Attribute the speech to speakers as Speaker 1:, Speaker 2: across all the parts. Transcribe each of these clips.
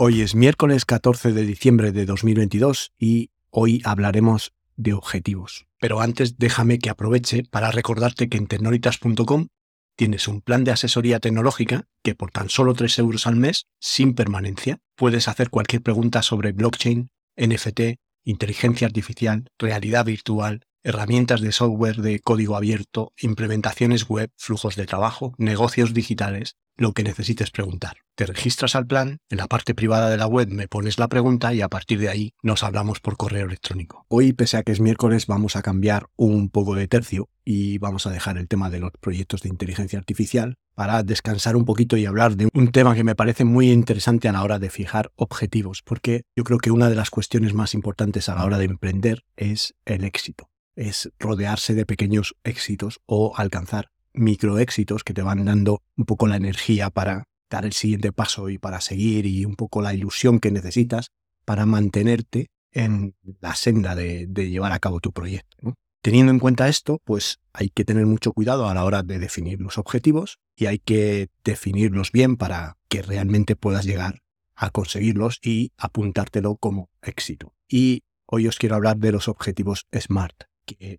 Speaker 1: Hoy es miércoles 14 de diciembre de 2022 y hoy hablaremos de objetivos. Pero antes déjame que aproveche para recordarte que en tecnolitas.com tienes un plan de asesoría tecnológica que por tan solo 3 euros al mes, sin permanencia, puedes hacer cualquier pregunta sobre blockchain, NFT, inteligencia artificial, realidad virtual, herramientas de software de código abierto, implementaciones web, flujos de trabajo, negocios digitales, lo que necesites preguntar. Te registras al plan, en la parte privada de la web me pones la pregunta y a partir de ahí nos hablamos por correo electrónico. Hoy, pese a que es miércoles, vamos a cambiar un poco de tercio y vamos a dejar el tema de los proyectos de inteligencia artificial para descansar un poquito y hablar de un tema que me parece muy interesante a la hora de fijar objetivos, porque yo creo que una de las cuestiones más importantes a la hora de emprender es el éxito es rodearse de pequeños éxitos o alcanzar microéxitos que te van dando un poco la energía para dar el siguiente paso y para seguir y un poco la ilusión que necesitas para mantenerte en la senda de, llevar a cabo tu proyecto. Teniendo en cuenta esto, pues hay que tener mucho cuidado a la hora de definir los objetivos y hay que definirlos bien para que realmente puedas llegar a conseguirlos y apuntártelo como éxito. Y hoy os quiero hablar de los objetivos SMART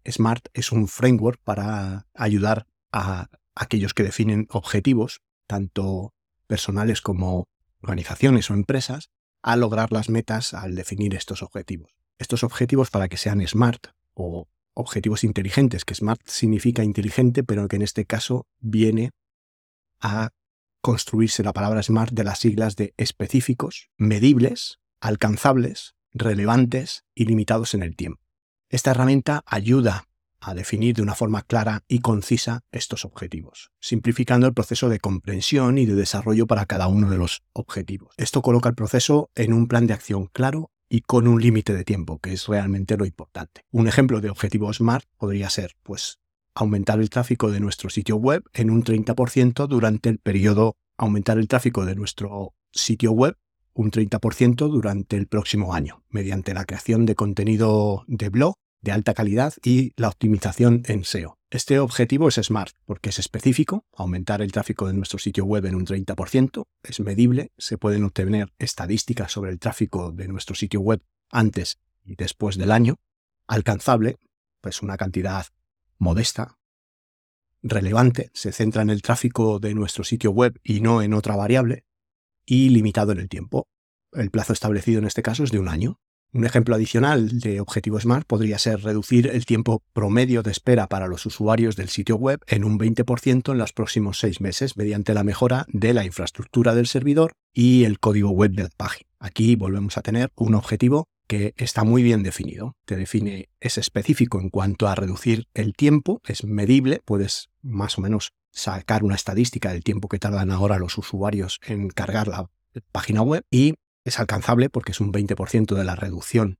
Speaker 1: SMART es un framework para ayudar a aquellos que definen objetivos, tanto personales como organizaciones o empresas, a lograr las metas al definir estos objetivos. Estos objetivos para que sean SMART o objetivos inteligentes, que SMART significa inteligente, pero que en este caso viene a construirse la palabra SMART de las siglas de específicos, medibles, alcanzables, relevantes y limitados en el tiempo. Esta herramienta ayuda a definir de una forma clara y concisa estos objetivos, simplificando el proceso de comprensión y de desarrollo para cada uno de los objetivos. Esto coloca el proceso en un plan de acción claro y con un límite de tiempo, que es realmente lo importante. Un ejemplo de objetivo SMART podría ser, pues, aumentar el tráfico de nuestro sitio web en un 30% durante el periodo, aumentar el tráfico de nuestro sitio web un 30% durante el próximo año, mediante la creación de contenido de blog de alta calidad y la optimización en SEO. Este objetivo es SMART porque es específico, aumentar el tráfico de nuestro sitio web en un 30%, es medible, se pueden obtener estadísticas sobre el tráfico de nuestro sitio web antes y después del año, alcanzable, pues una cantidad modesta, relevante, se centra en el tráfico de nuestro sitio web y no en otra variable, y limitado en el tiempo. El plazo establecido en este caso es de un año. Un ejemplo adicional de objetivo SMART podría ser reducir el tiempo promedio de espera para los usuarios del sitio web en un 20% en los próximos seis meses mediante la mejora de la infraestructura del servidor y el código web del página. Aquí volvemos a tener un objetivo que está muy bien definido. Te define, es específico en cuanto a reducir el tiempo, es medible, puedes más o menos sacar una estadística del tiempo que tardan ahora los usuarios en cargar la página web y es alcanzable porque es un 20% de la reducción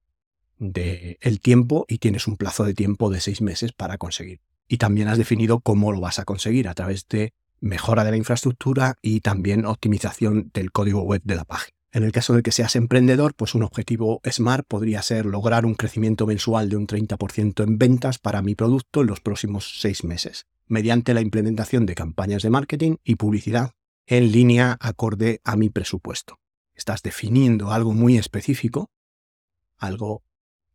Speaker 1: del tiempo y tienes un plazo de tiempo de seis meses para conseguir. Y también has definido cómo lo vas a conseguir a través de mejora de la infraestructura y también optimización del código web de la página. En el caso de que seas emprendedor, pues un objetivo SMART podría ser lograr un crecimiento mensual de un 30% en ventas para mi producto en los próximos seis meses mediante la implementación de campañas de marketing y publicidad en línea acorde a mi presupuesto. Estás definiendo algo muy específico, algo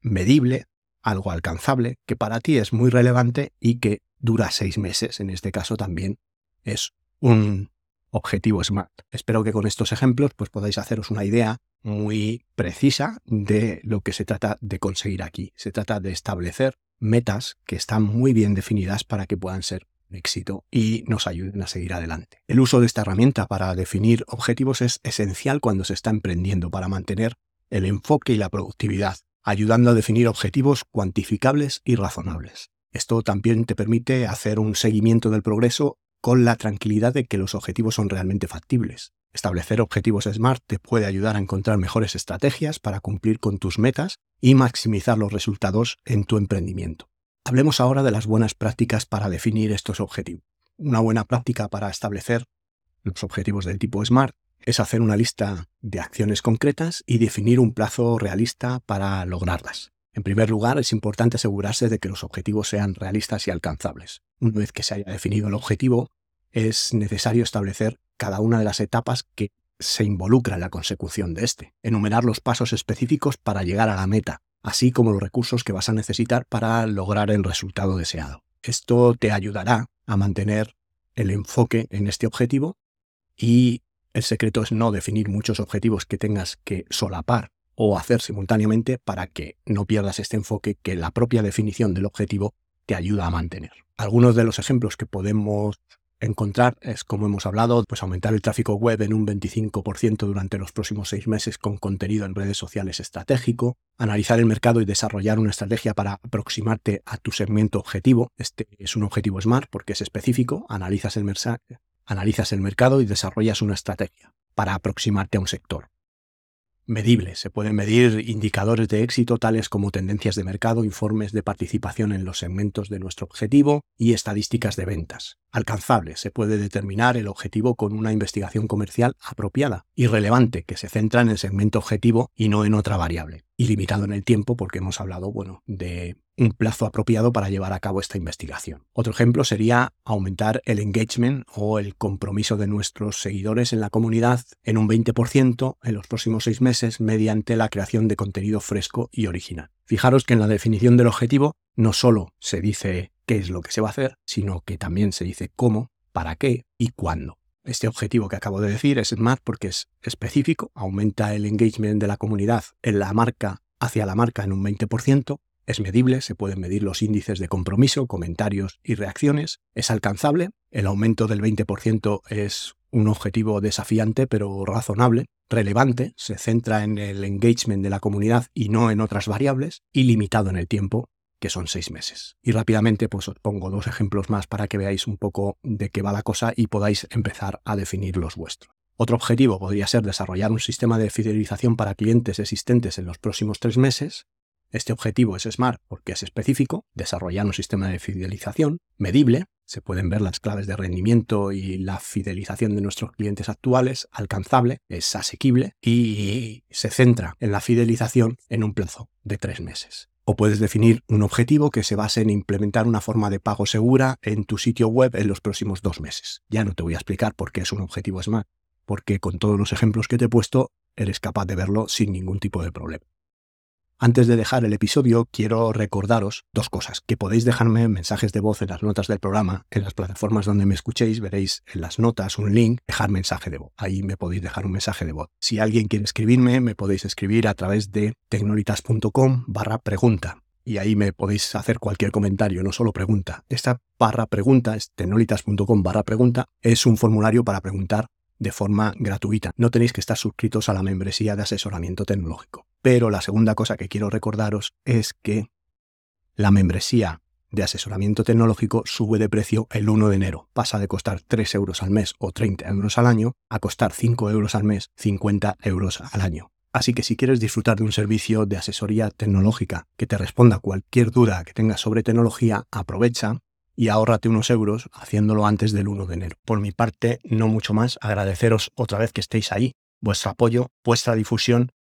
Speaker 1: medible, algo alcanzable, que para ti es muy relevante y que dura seis meses. En este caso también es un objetivo SMART. Espero que con estos ejemplos pues, podáis haceros una idea muy precisa de lo que se trata de conseguir aquí. Se trata de establecer metas que están muy bien definidas para que puedan ser éxito y nos ayuden a seguir adelante. El uso de esta herramienta para definir objetivos es esencial cuando se está emprendiendo para mantener el enfoque y la productividad, ayudando a definir objetivos cuantificables y razonables. Esto también te permite hacer un seguimiento del progreso con la tranquilidad de que los objetivos son realmente factibles. Establecer objetivos SMART te puede ayudar a encontrar mejores estrategias para cumplir con tus metas y maximizar los resultados en tu emprendimiento. Hablemos ahora de las buenas prácticas para definir estos objetivos. Una buena práctica para establecer los objetivos del tipo SMART es hacer una lista de acciones concretas y definir un plazo realista para lograrlas. En primer lugar, es importante asegurarse de que los objetivos sean realistas y alcanzables. Una vez que se haya definido el objetivo, es necesario establecer cada una de las etapas que se involucra en la consecución de este, enumerar los pasos específicos para llegar a la meta, así como los recursos que vas a necesitar para lograr el resultado deseado. Esto te ayudará a mantener el enfoque en este objetivo y el secreto es no definir muchos objetivos que tengas que solapar o hacer simultáneamente para que no pierdas este enfoque que la propia definición del objetivo te ayuda a mantener. Algunos de los ejemplos que podemos encontrar es, como hemos hablado, pues aumentar el tráfico web en un 25% durante los próximos seis meses con contenido en redes sociales estratégico, analizar el mercado y desarrollar una estrategia para aproximarte a tu segmento objetivo. Este es un objetivo SMART porque es específico, analizas el, analizas el mercado y desarrollas una estrategia para aproximarte a un sector medible. Se pueden medir indicadores de éxito tales como tendencias de mercado, informes de participación en los segmentos de nuestro objetivo y estadísticas de ventas. Alcanzable. Se puede determinar el objetivo con una investigación comercial apropiada y relevante que se centra en el segmento objetivo y no en otra variable. Y limitado en el tiempo porque hemos hablado, bueno, de un plazo apropiado para llevar a cabo esta investigación. Otro ejemplo sería aumentar el engagement o el compromiso de nuestros seguidores en la comunidad en un 20% en los próximos seis meses mediante la creación de contenido fresco y original. Fijaros que en la definición del objetivo no solo se dice qué es lo que se va a hacer, sino que también se dice cómo, para qué y cuándo. Este objetivo que acabo de decir es SMART porque es específico, aumenta el engagement de la comunidad en la marca hacia la marca en un 20%, es medible, se pueden medir los índices de compromiso, comentarios y reacciones. Es alcanzable, el aumento del 20% es un objetivo desafiante pero razonable. Relevante, se centra en el engagement de la comunidad y no en otras variables. Y limitado en el tiempo, que son seis meses. Y rápidamente pues os pongo dos ejemplos más para que veáis un poco de qué va la cosa y podáis empezar a definir los vuestros. Otro objetivo podría ser desarrollar un sistema de fidelización para clientes existentes en los próximos tres meses. Este objetivo es SMART porque es específico, desarrollar un sistema de fidelización medible, se pueden ver las claves de rendimiento y la fidelización de nuestros clientes actuales, alcanzable, es asequible y se centra en la fidelización en un plazo de tres meses. O puedes definir un objetivo que se base en implementar una forma de pago segura en tu sitio web en los próximos dos meses. Ya no te voy a explicar por qué es un objetivo SMART, porque con todos los ejemplos que te he puesto eres capaz de verlo sin ningún tipo de problema. Antes de dejar el episodio, quiero recordaros dos cosas, que podéis dejarme mensajes de voz en las notas del programa, en las plataformas donde me escuchéis veréis en las notas un link, dejar mensaje de voz. Ahí me podéis dejar un mensaje de voz. Si alguien quiere escribirme, me podéis escribir a través de tecnolitas.com barra pregunta. Y ahí me podéis hacer cualquier comentario, no solo pregunta. Esta barra pregunta, es tecnolitas.com barra pregunta, es un formulario para preguntar de forma gratuita. No tenéis que estar suscritos a la membresía de asesoramiento tecnológico. Pero la segunda cosa que quiero recordaros es que la membresía de asesoramiento tecnológico sube de precio el 1 de enero. Pasa de costar 3 euros al mes o 30 euros al año a costar 5 euros al mes, 50 euros al año. Así que si quieres disfrutar de un servicio de asesoría tecnológica que te responda cualquier duda que tengas sobre tecnología, aprovecha y ahórrate unos euros haciéndolo antes del 1 de enero. Por mi parte, no mucho más, agradeceros otra vez que estéis ahí, vuestro apoyo, vuestra difusión